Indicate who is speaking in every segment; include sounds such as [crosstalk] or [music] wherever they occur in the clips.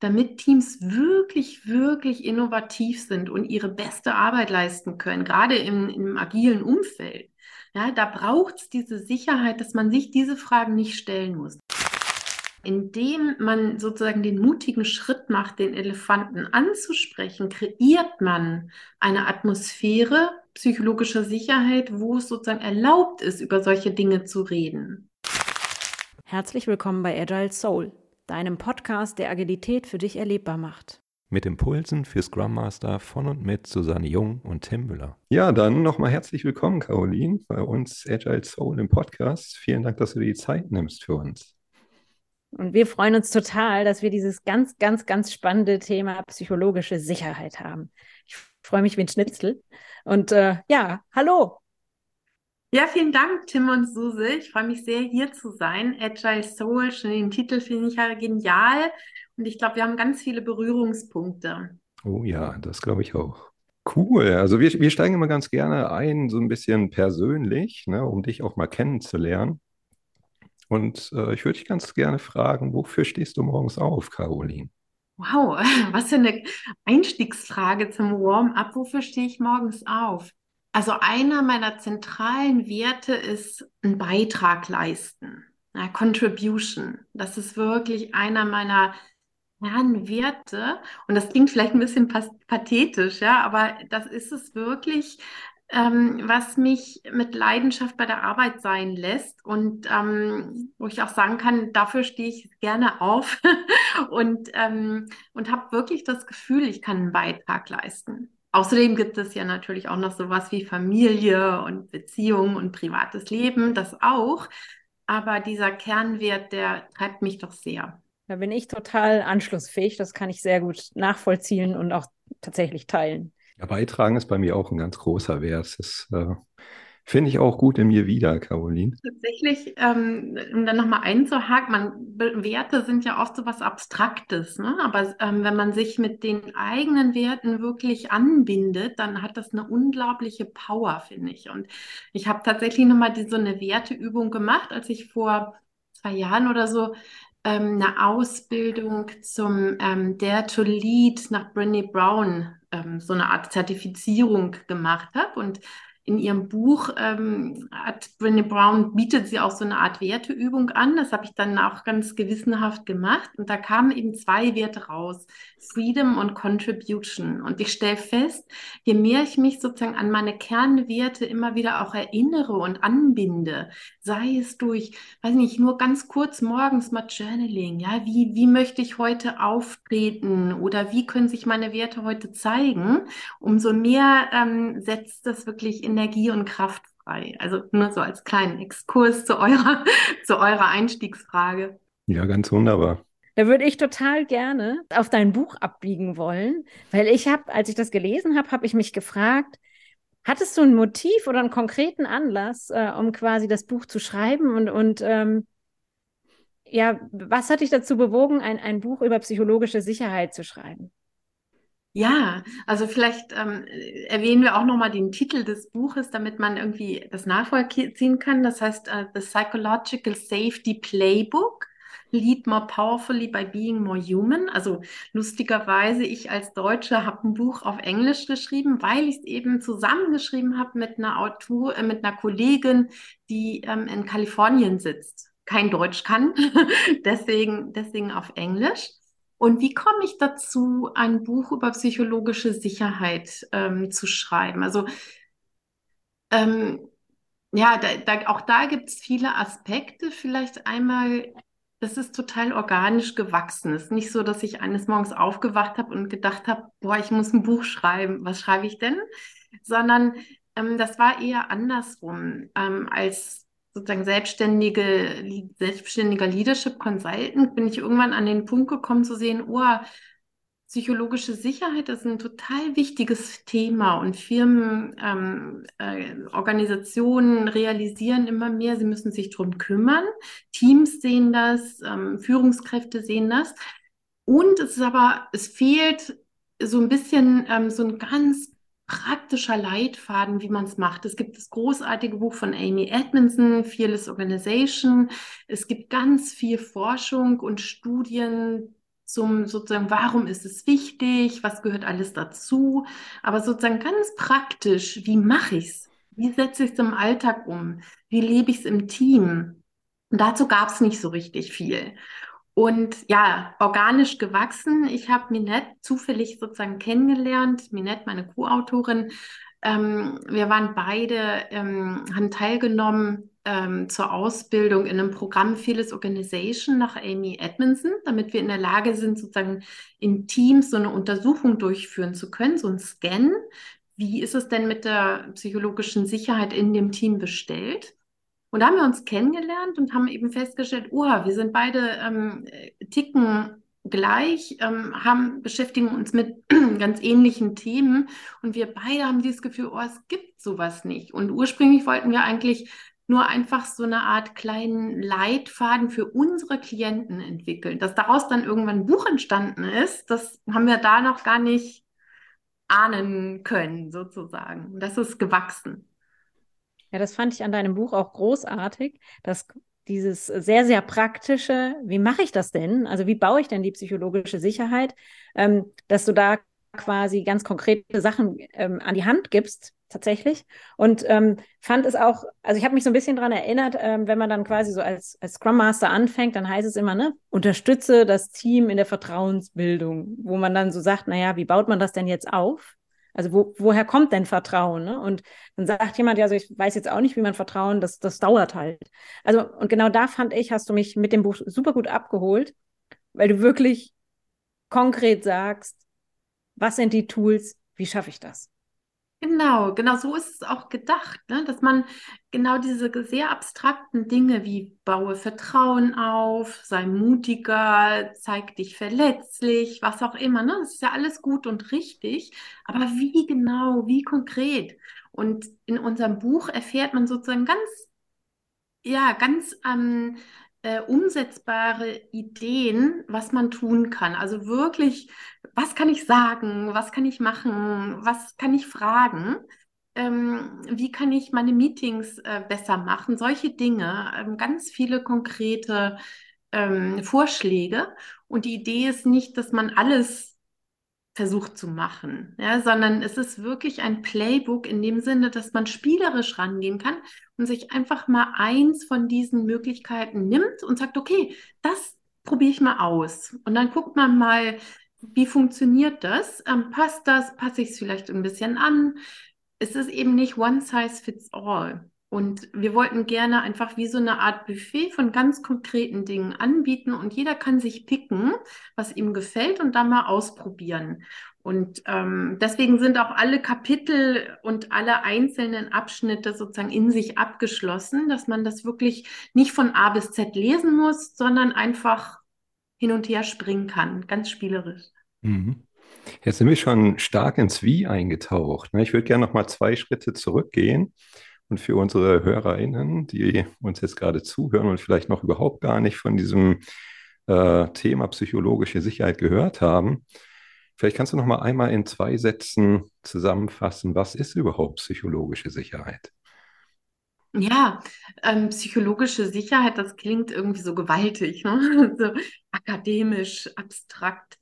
Speaker 1: damit Teams wirklich, wirklich innovativ sind und ihre beste Arbeit leisten können, gerade im, im agilen Umfeld. Ja, da braucht es diese Sicherheit, dass man sich diese Fragen nicht stellen muss. Indem man sozusagen den mutigen Schritt macht, den Elefanten anzusprechen, kreiert man eine Atmosphäre psychologischer Sicherheit, wo es sozusagen erlaubt ist, über solche Dinge zu reden.
Speaker 2: Herzlich willkommen bei Agile Soul deinem Podcast, der Agilität für dich erlebbar macht.
Speaker 3: Mit Impulsen für Scrum Master von und mit Susanne Jung und Tim Müller.
Speaker 4: Ja, dann nochmal herzlich willkommen, Caroline, bei uns Agile Soul im Podcast. Vielen Dank, dass du dir die Zeit nimmst für uns.
Speaker 2: Und wir freuen uns total, dass wir dieses ganz, ganz, ganz spannende Thema psychologische Sicherheit haben. Ich freue mich wie ein Schnitzel. Und äh, ja, hallo,
Speaker 1: ja, vielen Dank, Tim und Suse. Ich freue mich sehr, hier zu sein. Agile Soul, schon den Titel finde ich ja genial. Und ich glaube, wir haben ganz viele Berührungspunkte.
Speaker 4: Oh ja, das glaube ich auch. Cool. Also wir, wir steigen immer ganz gerne ein, so ein bisschen persönlich, ne, um dich auch mal kennenzulernen. Und äh, ich würde dich ganz gerne fragen, wofür stehst du morgens auf, Caroline?
Speaker 1: Wow, [laughs] was für eine Einstiegsfrage zum Warm-up. Wofür stehe ich morgens auf? Also einer meiner zentralen Werte ist ein Beitrag leisten, ja, Contribution. Das ist wirklich einer meiner Kernwerte. Und das klingt vielleicht ein bisschen pathetisch, ja, aber das ist es wirklich, ähm, was mich mit Leidenschaft bei der Arbeit sein lässt und ähm, wo ich auch sagen kann, dafür stehe ich gerne auf [laughs] und, ähm, und habe wirklich das Gefühl, ich kann einen Beitrag leisten. Außerdem gibt es ja natürlich auch noch sowas wie Familie und Beziehung und privates Leben, das auch. Aber dieser Kernwert, der treibt mich doch sehr.
Speaker 2: Da bin ich total anschlussfähig. Das kann ich sehr gut nachvollziehen und auch tatsächlich teilen.
Speaker 4: Ja, beitragen ist bei mir auch ein ganz großer Wert. Das äh, Finde ich auch gut in mir wieder, Caroline.
Speaker 1: Tatsächlich, ähm, um dann nochmal einzuhaken, man, Werte sind ja oft so was Abstraktes, ne? aber ähm, wenn man sich mit den eigenen Werten wirklich anbindet, dann hat das eine unglaubliche Power, finde ich. Und ich habe tatsächlich nochmal so eine Werteübung gemacht, als ich vor zwei Jahren oder so ähm, eine Ausbildung zum ähm, Dare to Lead nach Brené Brown, ähm, so eine Art Zertifizierung gemacht habe. Und in ihrem Buch ähm, hat Brené Brown bietet sie auch so eine Art Werteübung an. Das habe ich dann auch ganz gewissenhaft gemacht. Und da kamen eben zwei Werte raus: Freedom und Contribution. Und ich stelle fest, je mehr ich mich sozusagen an meine Kernwerte immer wieder auch erinnere und anbinde, sei es durch, weiß nicht, nur ganz kurz morgens mal Journaling, ja, wie, wie möchte ich heute auftreten oder wie können sich meine Werte heute zeigen, umso mehr ähm, setzt das wirklich in Energie und Kraft frei. Also nur so als kleinen Exkurs zu eurer, [laughs] zu eurer Einstiegsfrage.
Speaker 4: Ja, ganz wunderbar.
Speaker 2: Da würde ich total gerne auf dein Buch abbiegen wollen, weil ich habe, als ich das gelesen habe, habe ich mich gefragt, hattest du ein Motiv oder einen konkreten Anlass, äh, um quasi das Buch zu schreiben und, und ähm, ja, was hat dich dazu bewogen, ein, ein Buch über psychologische Sicherheit zu schreiben?
Speaker 1: Ja, also vielleicht ähm, erwähnen wir auch nochmal den Titel des Buches, damit man irgendwie das nachvollziehen kann. Das heißt uh, The Psychological Safety Playbook. Lead more powerfully by being more human. Also lustigerweise, ich als Deutsche habe ein Buch auf Englisch geschrieben, weil ich es eben zusammengeschrieben habe mit einer Autor, äh, mit einer Kollegin, die ähm, in Kalifornien sitzt, kein Deutsch kann, [laughs] deswegen, deswegen auf Englisch. Und wie komme ich dazu, ein Buch über psychologische Sicherheit ähm, zu schreiben? Also ähm, ja, da, da, auch da gibt es viele Aspekte. Vielleicht einmal, das ist total organisch gewachsen. Es ist nicht so, dass ich eines Morgens aufgewacht habe und gedacht habe, boah, ich muss ein Buch schreiben. Was schreibe ich denn? Sondern ähm, das war eher andersrum. Ähm, als sozusagen selbstständige, selbstständiger Leadership Consultant bin ich irgendwann an den Punkt gekommen zu sehen, oh, psychologische Sicherheit ist ein total wichtiges Thema und Firmen, ähm, äh, Organisationen realisieren immer mehr, sie müssen sich darum kümmern. Teams sehen das, ähm, Führungskräfte sehen das. Und es ist aber, es fehlt so ein bisschen ähm, so ein ganz praktischer Leitfaden, wie man es macht. Es gibt das großartige Buch von Amy Edmondson, Fearless Organization. Es gibt ganz viel Forschung und Studien zum sozusagen, warum ist es wichtig, was gehört alles dazu, aber sozusagen ganz praktisch, wie mache ich es? Wie setze ich es im Alltag um? Wie lebe ich es im Team? Und dazu gab es nicht so richtig viel. Und ja, organisch gewachsen. Ich habe Minette zufällig sozusagen kennengelernt. Minette, meine Co-Autorin. Ähm, wir waren beide, ähm, haben teilgenommen ähm, zur Ausbildung in einem Programm Fearless Organization nach Amy Edmondson, damit wir in der Lage sind, sozusagen in Teams so eine Untersuchung durchführen zu können, so ein Scan. Wie ist es denn mit der psychologischen Sicherheit in dem Team bestellt? Und da haben wir uns kennengelernt und haben eben festgestellt, oh, wir sind beide ähm, ticken gleich, ähm, haben, beschäftigen uns mit [clears throat] ganz ähnlichen Themen und wir beide haben dieses Gefühl, oh, es gibt sowas nicht. Und ursprünglich wollten wir eigentlich nur einfach so eine Art kleinen Leitfaden für unsere Klienten entwickeln. Dass daraus dann irgendwann ein Buch entstanden ist, das haben wir da noch gar nicht ahnen können, sozusagen. Das ist gewachsen.
Speaker 2: Ja, das fand ich an deinem Buch auch großartig, dass dieses sehr, sehr praktische, wie mache ich das denn? Also wie baue ich denn die psychologische Sicherheit, ähm, dass du da quasi ganz konkrete Sachen ähm, an die Hand gibst, tatsächlich. Und ähm, fand es auch, also ich habe mich so ein bisschen daran erinnert, ähm, wenn man dann quasi so als, als Scrum Master anfängt, dann heißt es immer, ne, unterstütze das Team in der Vertrauensbildung, wo man dann so sagt, naja, wie baut man das denn jetzt auf? Also wo, woher kommt denn Vertrauen? Ne? Und dann sagt jemand, ja, also ich weiß jetzt auch nicht, wie man Vertrauen, das, das dauert halt. Also, und genau da fand ich, hast du mich mit dem Buch super gut abgeholt, weil du wirklich konkret sagst, was sind die Tools, wie schaffe ich das?
Speaker 1: Genau, genau so ist es auch gedacht, ne? dass man genau diese sehr abstrakten Dinge wie baue Vertrauen auf, sei mutiger, zeig dich verletzlich, was auch immer, ne? das ist ja alles gut und richtig, aber wie genau, wie konkret? Und in unserem Buch erfährt man sozusagen ganz, ja, ganz ähm, äh, umsetzbare Ideen, was man tun kann. Also wirklich, was kann ich sagen, was kann ich machen, was kann ich fragen, ähm, wie kann ich meine Meetings äh, besser machen, solche Dinge, ähm, ganz viele konkrete ähm, Vorschläge. Und die Idee ist nicht, dass man alles versucht zu machen, ja, sondern es ist wirklich ein Playbook in dem Sinne, dass man spielerisch rangehen kann und sich einfach mal eins von diesen Möglichkeiten nimmt und sagt, okay, das probiere ich mal aus. Und dann guckt man mal, wie funktioniert das? Ähm, passt das? Passe ich es vielleicht ein bisschen an? Es ist eben nicht one size fits all. Und wir wollten gerne einfach wie so eine Art Buffet von ganz konkreten Dingen anbieten und jeder kann sich picken, was ihm gefällt und dann mal ausprobieren. Und ähm, deswegen sind auch alle Kapitel und alle einzelnen Abschnitte sozusagen in sich abgeschlossen, dass man das wirklich nicht von A bis Z lesen muss, sondern einfach hin und her springen kann, ganz spielerisch.
Speaker 4: Mhm. Jetzt sind wir schon stark ins Wie eingetaucht. Ne? Ich würde gerne noch mal zwei Schritte zurückgehen und für unsere HörerInnen, die uns jetzt gerade zuhören und vielleicht noch überhaupt gar nicht von diesem äh, Thema psychologische Sicherheit gehört haben, vielleicht kannst du noch mal einmal in zwei Sätzen zusammenfassen, was ist überhaupt psychologische Sicherheit?
Speaker 1: Ja, ähm, psychologische Sicherheit, das klingt irgendwie so gewaltig, ne? [laughs] so akademisch, abstrakt.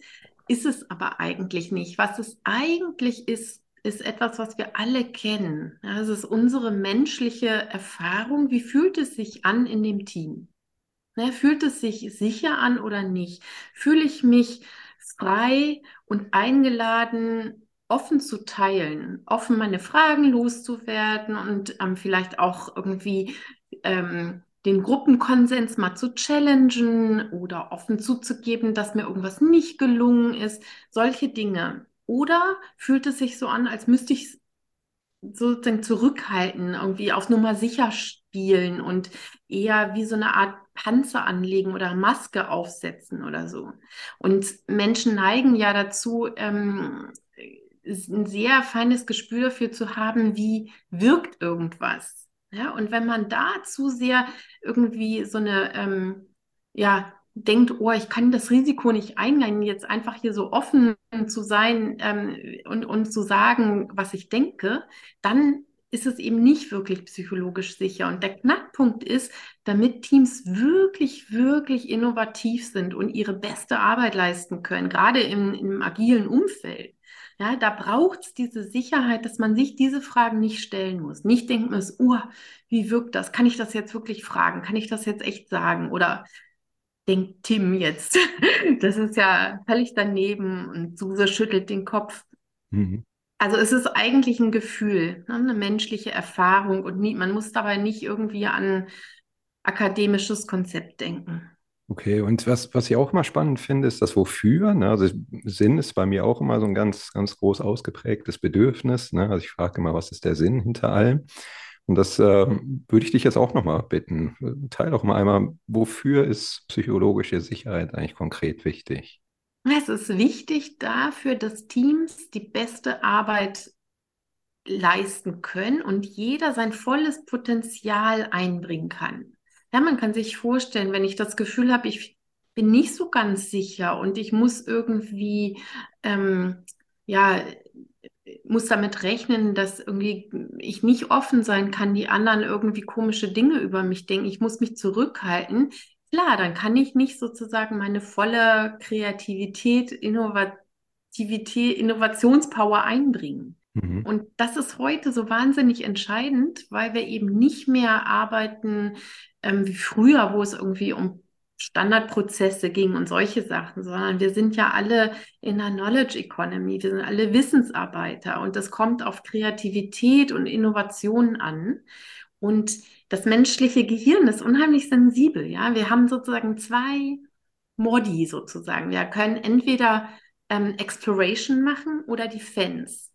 Speaker 1: Ist es aber eigentlich nicht. Was es eigentlich ist, ist etwas, was wir alle kennen. Es ist unsere menschliche Erfahrung. Wie fühlt es sich an in dem Team? Ja, fühlt es sich sicher an oder nicht? Fühle ich mich frei und eingeladen, offen zu teilen, offen meine Fragen loszuwerden und ähm, vielleicht auch irgendwie ähm, den Gruppenkonsens mal zu challengen oder offen zuzugeben, dass mir irgendwas nicht gelungen ist. Solche Dinge. Oder fühlt es sich so an, als müsste ich sozusagen zurückhalten, irgendwie auf Nummer sicher spielen und eher wie so eine Art Panzer anlegen oder Maske aufsetzen oder so. Und Menschen neigen ja dazu, ähm, ein sehr feines Gespür dafür zu haben, wie wirkt irgendwas. Ja, und wenn man da zu sehr irgendwie so eine ähm, ja, denkt, oh, ich kann das Risiko nicht eingehen, jetzt einfach hier so offen zu sein ähm, und, und zu sagen, was ich denke, dann ist es eben nicht wirklich psychologisch sicher. Und der Knackpunkt ist, damit Teams wirklich, wirklich innovativ sind und ihre beste Arbeit leisten können, gerade im, im agilen Umfeld. Ja, da braucht es diese Sicherheit, dass man sich diese Fragen nicht stellen muss. Nicht denken muss, oh, wie wirkt das? Kann ich das jetzt wirklich fragen? Kann ich das jetzt echt sagen? Oder denkt Tim jetzt? [laughs] Das ist ja völlig daneben und Suse schüttelt den Kopf. Mhm. Also es ist eigentlich ein Gefühl, ne, eine menschliche Erfahrung und nie, man muss dabei nicht irgendwie an akademisches Konzept denken.
Speaker 4: Okay, und was, was ich auch mal spannend finde, ist das Wofür. Ne? Also Sinn ist bei mir auch immer so ein ganz, ganz groß ausgeprägtes Bedürfnis. Ne? Also ich frage immer, was ist der Sinn hinter allem? Und das äh, würde ich dich jetzt auch nochmal bitten. Teil doch mal einmal, wofür ist psychologische Sicherheit eigentlich konkret wichtig?
Speaker 1: Es ist wichtig dafür, dass Teams die beste Arbeit leisten können und jeder sein volles Potenzial einbringen kann. Ja, man kann sich vorstellen, wenn ich das Gefühl habe, ich bin nicht so ganz sicher und ich muss irgendwie, ähm, ja, muss damit rechnen, dass irgendwie ich nicht offen sein kann, die anderen irgendwie komische Dinge über mich denken. Ich muss mich zurückhalten. Klar, dann kann ich nicht sozusagen meine volle Kreativität, Innovativität, Innovationspower einbringen. Mhm. Und das ist heute so wahnsinnig entscheidend, weil wir eben nicht mehr arbeiten ähm, wie früher, wo es irgendwie um Standardprozesse ging und solche Sachen, sondern wir sind ja alle in der Knowledge Economy, wir sind alle Wissensarbeiter und das kommt auf Kreativität und Innovation an. Und das menschliche Gehirn ist unheimlich sensibel, ja. Wir haben sozusagen zwei Modi sozusagen. Wir können entweder ähm, Exploration machen oder Defense.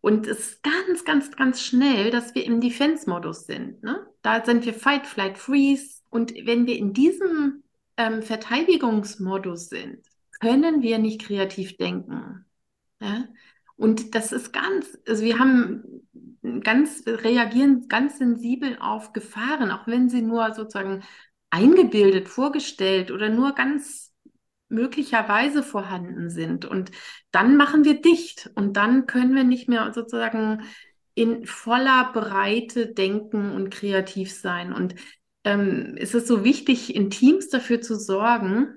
Speaker 1: Und es ist ganz, ganz, ganz schnell, dass wir im Defense-Modus sind. Ne? Da sind wir Fight, Flight, Freeze. Und wenn wir in diesem ähm, Verteidigungsmodus sind, können wir nicht kreativ denken. Ja? Und das ist ganz, also wir haben ganz, reagieren ganz sensibel auf Gefahren, auch wenn sie nur sozusagen eingebildet, vorgestellt oder nur ganz möglicherweise vorhanden sind. Und dann machen wir dicht und dann können wir nicht mehr sozusagen in voller Breite denken und kreativ sein. Und ähm, es ist so wichtig, in Teams dafür zu sorgen,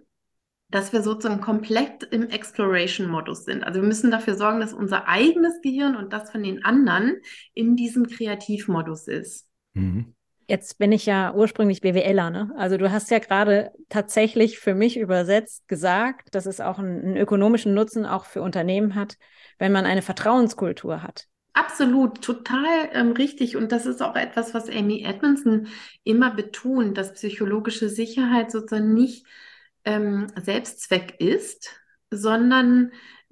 Speaker 1: dass wir sozusagen komplett im Exploration-Modus sind. Also wir müssen dafür sorgen, dass unser eigenes Gehirn und das von den anderen in diesem Kreativmodus ist.
Speaker 2: Mhm. Jetzt bin ich ja ursprünglich BWLer, ne? Also du hast ja gerade tatsächlich für mich übersetzt gesagt, dass es auch einen, einen ökonomischen Nutzen auch für Unternehmen hat, wenn man eine Vertrauenskultur hat.
Speaker 1: Absolut, total ähm, richtig. Und das ist auch etwas, was Amy Edmondson immer betont, dass psychologische Sicherheit sozusagen nicht ähm, Selbstzweck ist, sondern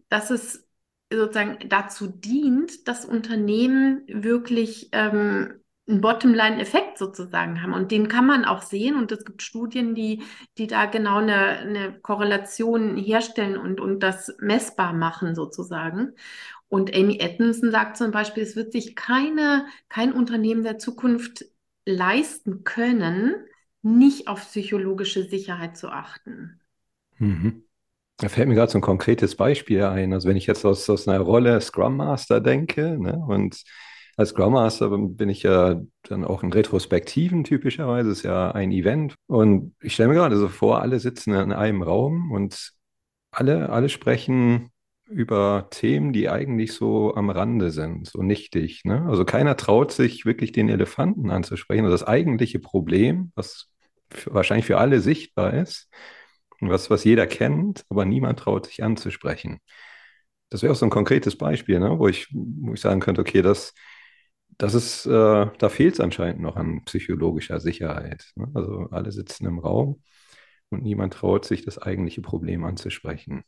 Speaker 1: dass es sozusagen dazu dient, dass Unternehmen wirklich ähm, einen Bottomline-Effekt sozusagen haben. Und den kann man auch sehen. Und es gibt Studien, die, die da genau eine, eine Korrelation herstellen und, und das messbar machen sozusagen. Und Amy Edmondson sagt zum Beispiel, es wird sich keine, kein Unternehmen der Zukunft leisten können, nicht auf psychologische Sicherheit zu achten.
Speaker 4: Mhm. Da fällt mir gerade so ein konkretes Beispiel ein. Also wenn ich jetzt aus, aus einer Rolle Scrum Master denke ne, und als Scrum Master bin ich ja dann auch in Retrospektiven typischerweise, ist ja ein Event. Und ich stelle mir gerade so vor, alle sitzen in einem Raum und alle, alle sprechen über Themen, die eigentlich so am Rande sind, so nichtig. Ne? Also keiner traut sich wirklich den Elefanten anzusprechen. Also das eigentliche Problem, was für, wahrscheinlich für alle sichtbar ist, was, was jeder kennt, aber niemand traut sich anzusprechen. Das wäre auch so ein konkretes Beispiel, ne? wo, ich, wo ich sagen könnte, okay, das, das ist, äh, da fehlt es anscheinend noch an psychologischer Sicherheit. Ne? Also alle sitzen im Raum und niemand traut sich, das eigentliche Problem anzusprechen.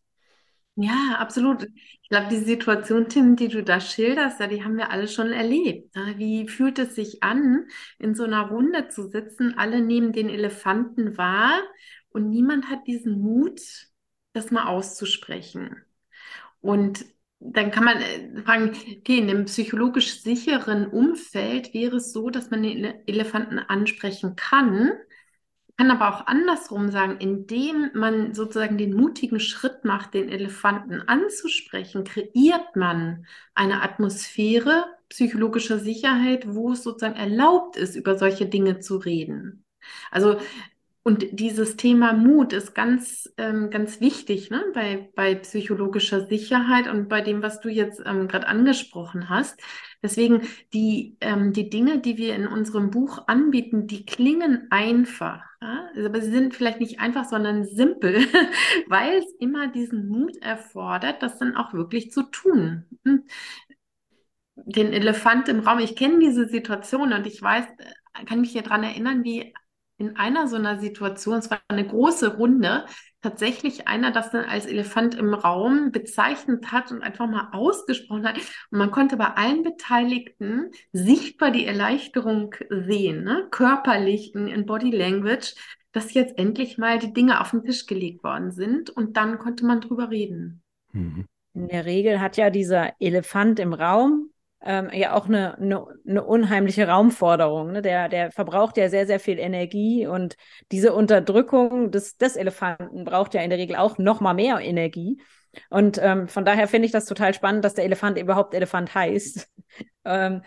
Speaker 1: Ja, absolut. Ich glaube, die Situation, Tim, die du da schilderst, ja, die haben wir alle schon erlebt. Ne? Wie fühlt es sich an, in so einer Runde zu sitzen? Alle nehmen den Elefanten wahr und niemand hat diesen Mut, das mal auszusprechen. Und dann kann man äh, fragen, okay, in einem psychologisch sicheren Umfeld wäre es so, dass man den Elefanten ansprechen kann, kann aber auch andersrum sagen, indem man sozusagen den mutigen Schritt macht, den Elefanten anzusprechen, kreiert man eine Atmosphäre psychologischer Sicherheit, wo es sozusagen erlaubt ist, über solche Dinge zu reden. Also und dieses Thema Mut ist ganz, ähm, ganz wichtig ne? bei, bei psychologischer Sicherheit und bei dem, was du jetzt ähm, gerade angesprochen hast. Deswegen die, ähm, die Dinge, die wir in unserem Buch anbieten, die klingen einfach. Ja? Aber sie sind vielleicht nicht einfach, sondern simpel, [laughs] weil es immer diesen Mut erfordert, das dann auch wirklich zu tun. Hm? Den Elefant im Raum, ich kenne diese Situation und ich weiß, äh, kann mich hier dran erinnern, wie in einer so einer Situation, es war eine große Runde, tatsächlich einer das dann als Elefant im Raum bezeichnet hat und einfach mal ausgesprochen hat. Und man konnte bei allen Beteiligten sichtbar die Erleichterung sehen, ne? körperlich in, in Body Language, dass jetzt endlich mal die Dinge auf den Tisch gelegt worden sind und dann konnte man drüber reden.
Speaker 2: Mhm. In der Regel hat ja dieser Elefant im Raum ähm, ja auch eine, eine, eine unheimliche Raumforderung. Ne? Der, der verbraucht ja sehr, sehr viel Energie und diese Unterdrückung des, des Elefanten braucht ja in der Regel auch noch mal mehr Energie. Und ähm, von daher finde ich das total spannend, dass der Elefant überhaupt Elefant heißt. [laughs] ähm,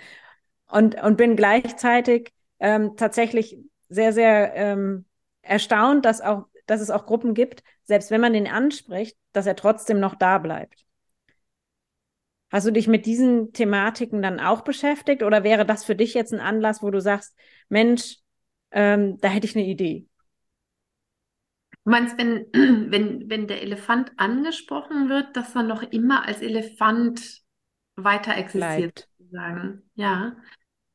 Speaker 2: und, und bin gleichzeitig ähm, tatsächlich sehr, sehr ähm, erstaunt, dass, auch, dass es auch Gruppen gibt, selbst wenn man den anspricht, dass er trotzdem noch da bleibt. Hast du dich mit diesen Thematiken dann auch beschäftigt oder wäre das für dich jetzt ein Anlass, wo du sagst, Mensch, ähm, da hätte ich eine Idee?
Speaker 1: Du meinst, wenn, [clears throat] wenn, wenn der Elefant angesprochen wird, dass er noch immer als Elefant weiter existiert, sozusagen. Ja.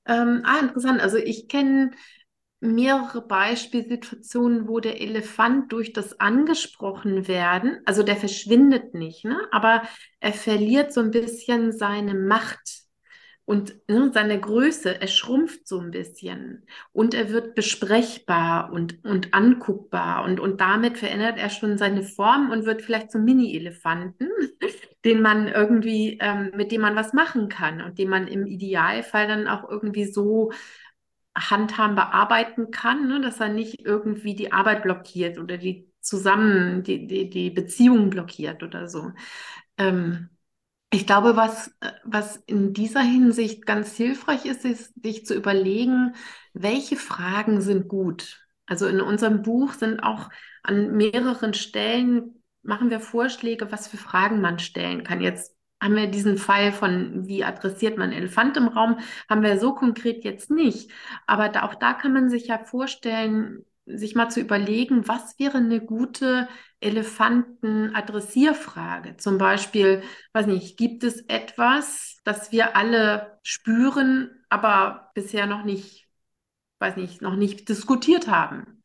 Speaker 1: Ähm, ah, interessant. Also ich kenne mehrere Beispielsituationen, wo der Elefant durch das angesprochen werden, also der verschwindet nicht, ne? aber er verliert so ein bisschen seine Macht und ne, seine Größe, er schrumpft so ein bisschen und er wird besprechbar und, und anguckbar und, und damit verändert er schon seine Form und wird vielleicht zum Mini-Elefanten, [laughs] den man irgendwie, ähm, mit dem man was machen kann und den man im Idealfall dann auch irgendwie so handhaben bearbeiten kann, ne? dass er nicht irgendwie die Arbeit blockiert oder die zusammen, die, die, die Beziehungen blockiert oder so. Ähm, ich glaube, was, was in dieser Hinsicht ganz hilfreich ist, ist, sich zu überlegen, welche Fragen sind gut. Also in unserem Buch sind auch an mehreren Stellen, machen wir Vorschläge, was für Fragen man stellen kann. Jetzt haben wir diesen Fall von, wie adressiert man Elefant im Raum, haben wir so konkret jetzt nicht. Aber da, auch da kann man sich ja vorstellen, sich mal zu überlegen, was wäre eine gute Elefanten-Adressierfrage? Zum Beispiel, weiß nicht, gibt es etwas, das wir alle spüren, aber bisher noch nicht, weiß nicht, noch nicht diskutiert haben?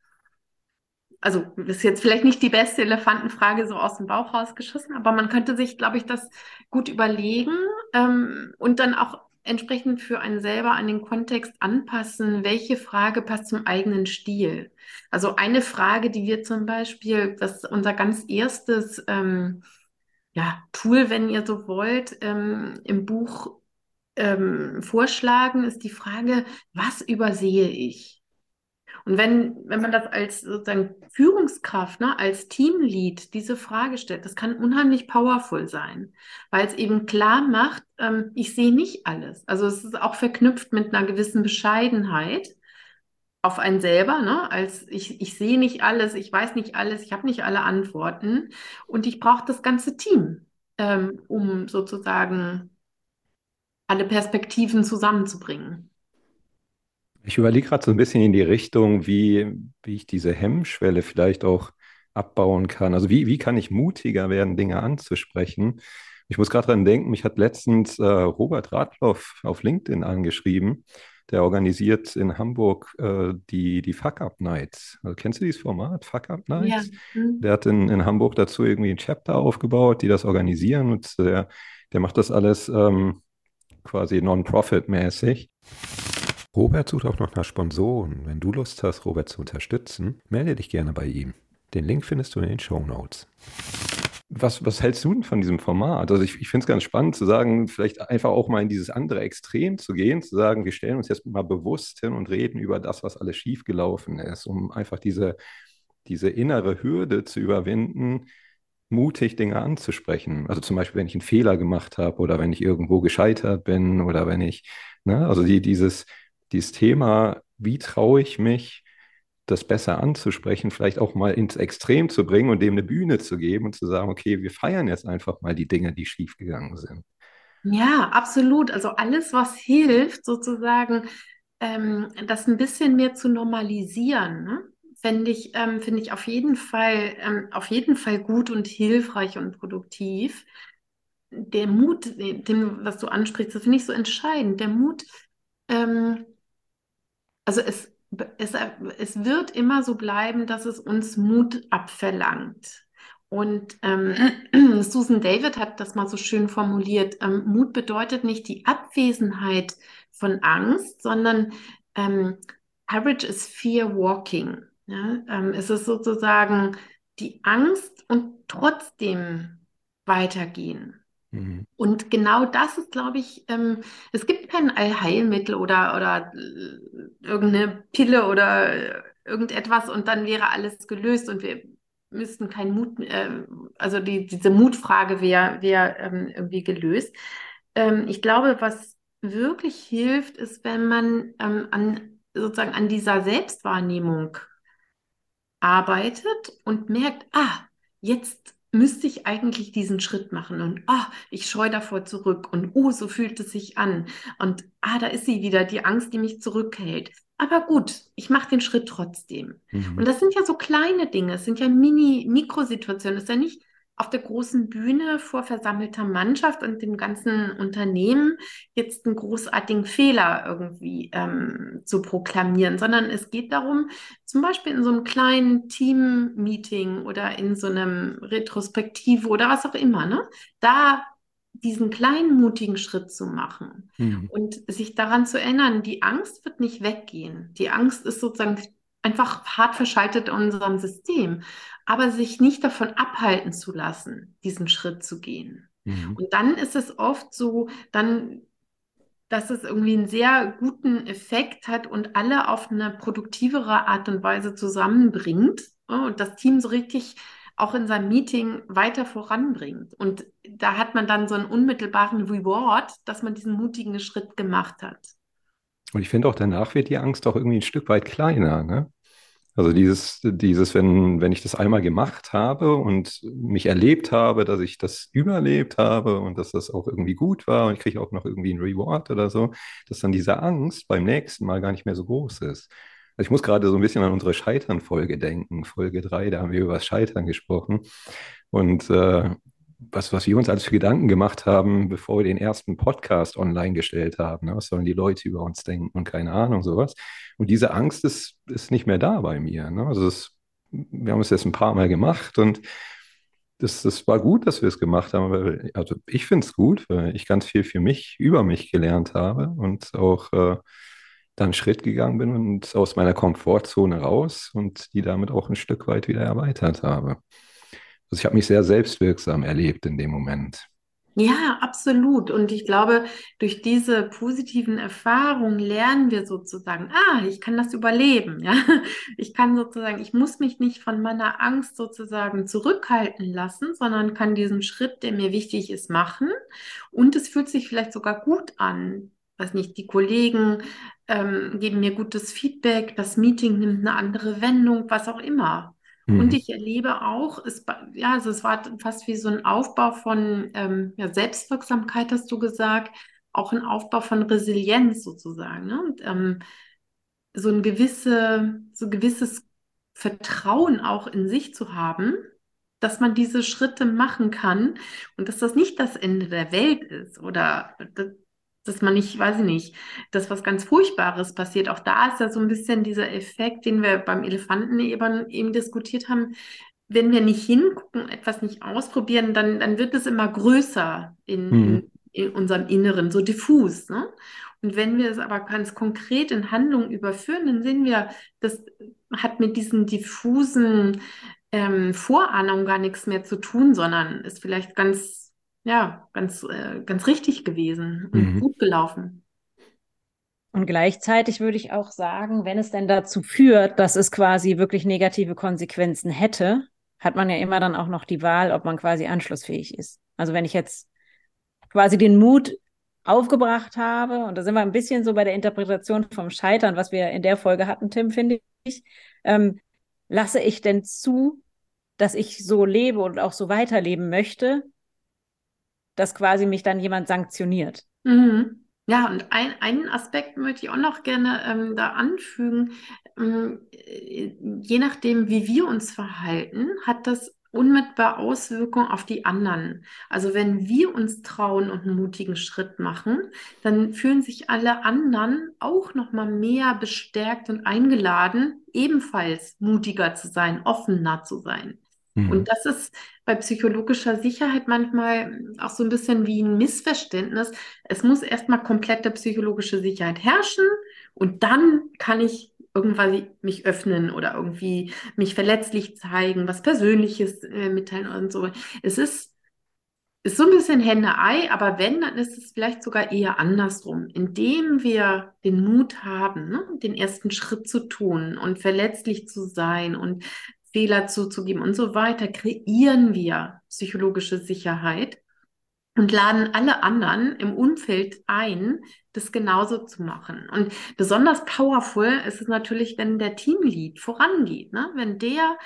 Speaker 1: Also ist jetzt vielleicht nicht die beste Elefantenfrage so aus dem Bauch rausgeschossen, aber man könnte sich, glaube ich, das gut überlegen ähm, und dann auch entsprechend für einen selber an den Kontext anpassen, welche Frage passt zum eigenen Stil. Also eine Frage, die wir zum Beispiel, das ist unser ganz erstes ähm, ja, Tool, wenn ihr so wollt, ähm, im Buch ähm, vorschlagen, ist die Frage, was übersehe ich? Und wenn, wenn man das als sozusagen Führungskraft, ne, als Teamlead diese Frage stellt, das kann unheimlich powerful sein, weil es eben klar macht, ähm, ich sehe nicht alles. Also es ist auch verknüpft mit einer gewissen Bescheidenheit auf einen selber, ne? als ich, ich sehe nicht alles, ich weiß nicht alles, ich habe nicht alle Antworten und ich brauche das ganze Team, ähm, um sozusagen alle Perspektiven zusammenzubringen.
Speaker 4: Ich überlege gerade so ein bisschen in die Richtung, wie, wie ich diese Hemmschwelle vielleicht auch abbauen kann. Also wie, wie kann ich mutiger werden, Dinge anzusprechen? Ich muss gerade dran denken, mich hat letztens äh, Robert Radloff auf LinkedIn angeschrieben. Der organisiert in Hamburg äh, die, die Fuck-Up Nights. Also, kennst du dieses Format, Fuck-Up Nights? Ja. Mhm. Der hat in, in Hamburg dazu irgendwie ein Chapter aufgebaut, die das organisieren und der, der macht das alles ähm, quasi non-profit-mäßig.
Speaker 3: Robert sucht auch noch nach Sponsoren. Wenn du Lust hast, Robert zu unterstützen, melde dich gerne bei ihm. Den Link findest du in den Show Notes.
Speaker 4: Was, was hältst du denn von diesem Format? Also ich, ich finde es ganz spannend zu sagen, vielleicht einfach auch mal in dieses andere Extrem zu gehen, zu sagen, wir stellen uns jetzt mal bewusst hin und reden über das, was alles schiefgelaufen ist, um einfach diese, diese innere Hürde zu überwinden, mutig Dinge anzusprechen. Also zum Beispiel, wenn ich einen Fehler gemacht habe oder wenn ich irgendwo gescheitert bin oder wenn ich, ne, also die, dieses, dieses Thema, wie traue ich mich, das besser anzusprechen, vielleicht auch mal ins Extrem zu bringen und dem eine Bühne zu geben und zu sagen, okay, wir feiern jetzt einfach mal die Dinge, die schiefgegangen sind.
Speaker 1: Ja, absolut. Also alles, was hilft, sozusagen, ähm, das ein bisschen mehr zu normalisiien, ne? Fände ich, ähm, finde ich auf jeden Fall, ähm, auf jeden Fall gut und hilfreich und produktiv. Der Mut, dem, was du ansprichst, das finde ich so entscheidend. Der Mut, ähm, also es, es, es wird immer so bleiben, dass es uns Mut abverlangt. Und ähm, [clears throat] Susan David hat das mal so schön formuliert. Ähm, Mut bedeutet nicht die Abwesenheit von Angst, sondern ähm, Courage is Fear Walking. Ja? Ähm, es ist sozusagen die Angst und trotzdem weitergehen. Mhm. Und genau das ist, glaube ich, ähm, es gibt kein Allheilmittel oder, oder äh, irgendeine Pille oder irgendetwas und dann wäre alles gelöst und wir müssten keinen Mut, äh, also die, diese Mutfrage wäre wär, ähm, irgendwie gelöst. Ähm, ich glaube, was wirklich hilft, ist, wenn man ähm, an sozusagen an dieser Selbstwahrnehmung arbeitet und merkt, ah, jetzt müsste ich eigentlich diesen Schritt machen und ah, ich scheue davor zurück und oh, so fühlt es sich an und ah, da ist sie wieder, die Angst, die mich zurückhält. Aber gut, ich mache den Schritt trotzdem. Mhm. Und das sind ja so kleine Dinge, es sind ja Mini-Mikrosituationen. Es ist ja nicht auf der großen Bühne vor versammelter Mannschaft und dem ganzen Unternehmen jetzt einen großartigen Fehler irgendwie ähm, zu proklamieren, sondern es geht darum, zum Beispiel in so einem kleinen Team-Meeting oder in so einem Retrospektive oder was auch immer, ne, da diesen kleinen mutigen Schritt zu machen mhm. und sich daran zu erinnern, die Angst wird nicht weggehen. Die Angst ist sozusagen einfach hart verschaltet in unserem System, aber sich nicht davon abhalten zu lassen, diesen Schritt zu gehen. Mhm. Und dann ist es oft so, dann dass es irgendwie einen sehr guten Effekt hat und alle auf eine produktivere Art und Weise zusammenbringt und das Team so richtig auch in seinem Meeting weiter voranbringt. Und da hat man dann so einen unmittelbaren Reward, dass man diesen mutigen Schritt gemacht hat.
Speaker 4: Und ich finde auch danach wird die Angst auch irgendwie ein Stück weit kleiner. Ne? Also dieses, dieses, wenn, wenn ich das einmal gemacht habe und mich erlebt habe, dass ich das überlebt habe und dass das auch irgendwie gut war und ich kriege auch noch irgendwie einen Reward oder so, dass dann diese Angst beim nächsten Mal gar nicht mehr so groß ist. Also ich muss gerade so ein bisschen an unsere Scheitern-Folge denken. Folge 3, da haben wir über das Scheitern gesprochen. Und äh, was, was wir uns alles für Gedanken gemacht haben, bevor wir den ersten Podcast online gestellt haben. Ne? Was sollen die Leute über uns denken und keine Ahnung, sowas. Und diese Angst ist, ist nicht mehr da bei mir. Ne? Also es, wir haben es jetzt ein paar Mal gemacht und das, das war gut, dass wir es gemacht haben. Weil, also ich finde es gut, weil ich ganz viel für mich, über mich gelernt habe und auch äh, dann Schritt gegangen bin und aus meiner Komfortzone raus und die damit auch ein Stück weit wieder erweitert habe. Also ich habe mich sehr selbstwirksam erlebt in dem Moment.
Speaker 1: Ja, absolut. Und ich glaube, durch diese positiven Erfahrungen lernen wir sozusagen, ah, ich kann das überleben, ja. Ich kann sozusagen, ich muss mich nicht von meiner Angst sozusagen zurückhalten lassen, sondern kann diesen Schritt, der mir wichtig ist, machen. Und es fühlt sich vielleicht sogar gut an. Weiß nicht, die Kollegen ähm, geben mir gutes Feedback, das Meeting nimmt eine andere Wendung, was auch immer. Mhm. Und ich erlebe auch, es, ja, also es war fast wie so ein Aufbau von ähm, ja, Selbstwirksamkeit, hast du gesagt, auch ein Aufbau von Resilienz sozusagen. Ne? Und ähm, so ein gewisse, so gewisses Vertrauen auch in sich zu haben, dass man diese Schritte machen kann und dass das nicht das Ende der Welt ist oder dass man nicht, weiß ich nicht, dass was ganz Furchtbares passiert. Auch da ist ja so ein bisschen dieser Effekt, den wir beim Elefanten eben, eben diskutiert haben. Wenn wir nicht hingucken, etwas nicht ausprobieren, dann, dann wird es immer größer in, mhm. in, in unserem Inneren, so diffus. Ne? Und wenn wir es aber ganz konkret in Handlungen überführen, dann sehen wir, das hat mit diesen diffusen ähm, Vorahnungen gar nichts mehr zu tun, sondern ist vielleicht ganz ja, ganz, äh, ganz richtig gewesen und mhm. gut gelaufen.
Speaker 2: Und gleichzeitig würde ich auch sagen, wenn es denn dazu führt, dass es quasi wirklich negative Konsequenzen hätte, hat man ja immer dann auch noch die Wahl, ob man quasi anschlussfähig ist. Also wenn ich jetzt quasi den Mut aufgebracht habe, und da sind wir ein bisschen so bei der Interpretation vom Scheitern, was wir in der Folge hatten, Tim, finde ich, ähm, lasse ich denn zu, dass ich so lebe und auch so weiterleben möchte, dass quasi mich dann jemand sanktioniert.
Speaker 1: Mhm. Ja, und ein, einen Aspekt möchte ich auch noch gerne ähm, da anfügen. Ähm, je nachdem, wie wir uns verhalten, hat das unmittelbar Auswirkungen auf die anderen. Also wenn wir uns trauen und einen mutigen Schritt machen, dann fühlen sich alle anderen auch noch mal mehr bestärkt und eingeladen, ebenfalls mutiger zu sein, offener zu sein. Mhm. Und das ist bei psychologischer Sicherheit manchmal auch so ein bisschen wie ein Missverständnis. Es muss erstmal komplette psychologische Sicherheit herrschen und dann kann ich irgendwann mich öffnen oder irgendwie mich verletzlich zeigen, was Persönliches äh, mitteilen und so. Es ist, ist so ein bisschen Henne-Ei, aber wenn, dann ist es vielleicht sogar eher andersrum. Indem wir den Mut haben, ne, den ersten Schritt zu tun und verletzlich zu sein und Fehler zuzugeben und so weiter, kreieren wir psychologische Sicherheit und laden alle anderen im Umfeld ein, das genauso zu machen. Und besonders powerful ist es natürlich, wenn der Teamlead vorangeht, ne? wenn der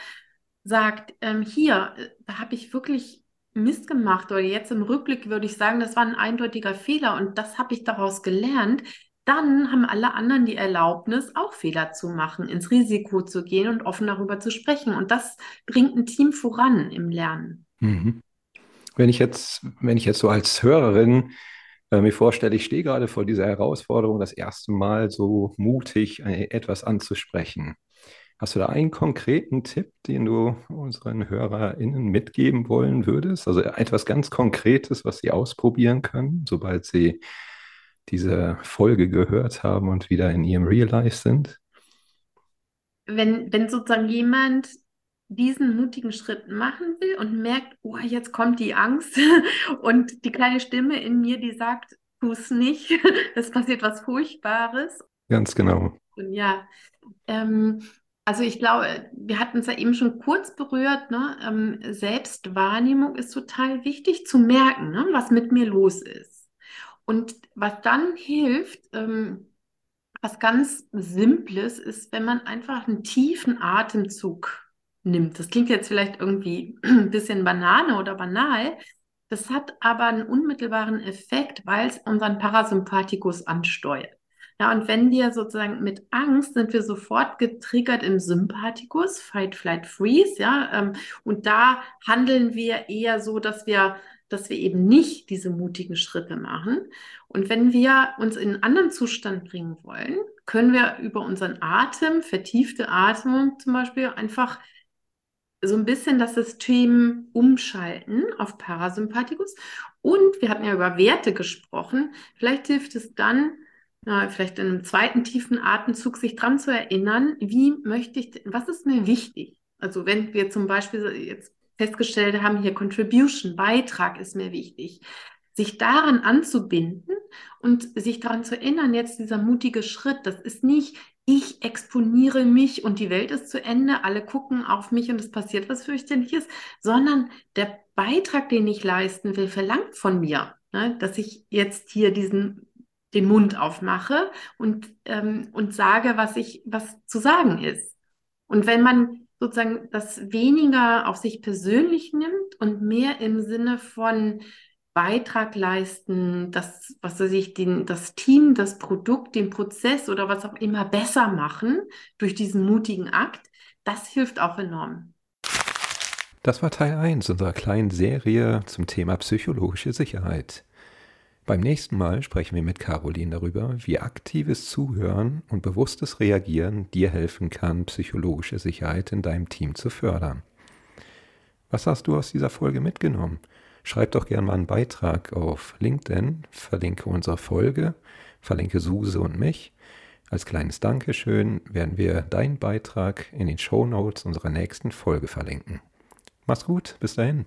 Speaker 1: sagt, ähm, hier, äh, da habe ich wirklich Mist gemacht oder jetzt im Rückblick würde ich sagen, das war ein eindeutiger Fehler und das habe ich daraus gelernt, dann haben alle anderen die Erlaubnis, auch Fehler zu machen, ins Risiko zu gehen und offen darüber zu sprechen. Und das bringt ein Team voran im Lernen.
Speaker 4: Mhm. Wenn ich jetzt, wenn ich jetzt so als Hörerin äh, mir vorstelle, ich stehe gerade vor dieser Herausforderung, das erste Mal so mutig äh, etwas anzusprechen. Hast du da einen konkreten Tipp, den du unseren HörerInnen mitgeben wollen würdest? Also etwas ganz Konkretes, was sie ausprobieren können, sobald sie diese Folge gehört haben und wieder in ihrem Real Life sind?
Speaker 1: Wenn, wenn sozusagen jemand diesen mutigen Schritt machen will und merkt, oh, jetzt kommt die Angst [laughs] und die kleine Stimme in mir, die sagt, tu es nicht, [laughs] es passiert was Furchtbares.
Speaker 4: Ganz genau.
Speaker 1: Und ja, ähm, also ich glaube, wir hatten es ja eben schon kurz berührt, ne? Ähm, Selbstwahrnehmung ist total wichtig zu merken, ne? was mit mir los ist. Und was dann hilft, ähm, was ganz Simples ist, wenn man einfach einen tiefen Atemzug nimmt. Das klingt jetzt vielleicht irgendwie [clears throat] ein bisschen Banane oder banal. Das hat aber einen unmittelbaren Effekt, weil es unseren Parasympathikus ansteuert. Ja, und wenn wir sozusagen mit Angst sind wir sofort getriggert im Sympathikus, Fight, Flight, Freeze, ja, ähm, und da handeln wir eher so, dass wir, dass wir eben nicht diese mutigen Schritte machen. Und wenn wir uns in einen anderen Zustand bringen wollen, können wir über unseren Atem, vertiefte Atmung zum Beispiel, einfach so ein bisschen das System umschalten auf Parasympathikus. Und wir hatten ja über Werte gesprochen. Vielleicht hilft es dann, vielleicht in einem zweiten tiefen Atemzug, sich dran zu erinnern, wie möchte ich, was ist mir wichtig? Also wenn wir zum Beispiel jetzt festgestellt haben, hier Contribution, Beitrag ist mir wichtig, sich daran anzubinden und sich daran zu erinnern, jetzt dieser mutige Schritt, das ist nicht, ich exponiere mich und die Welt ist zu Ende, alle gucken auf mich und es passiert was fürchterliches, sondern der Beitrag, den ich leisten will, verlangt von mir, ne, dass ich jetzt hier diesen den Mund aufmache und, ähm, und sage, was ich, was zu sagen ist. Und wenn man sozusagen das weniger auf sich persönlich nimmt und mehr im Sinne von Beitrag leisten, das, was weiß ich, den, das Team, das Produkt, den Prozess oder was auch immer besser machen durch diesen mutigen Akt, das hilft auch enorm.
Speaker 3: Das war Teil 1 unserer kleinen Serie zum Thema psychologische Sicherheit. Beim nächsten Mal sprechen wir mit Caroline darüber, wie aktives Zuhören und bewusstes Reagieren dir helfen kann, psychologische Sicherheit in deinem Team zu fördern. Was hast du aus dieser Folge mitgenommen? Schreib doch gerne mal einen Beitrag auf LinkedIn, verlinke unsere Folge, verlinke Suse und mich. Als kleines Dankeschön werden wir deinen Beitrag in den Show Notes unserer nächsten Folge verlinken. Mach's gut, bis dahin.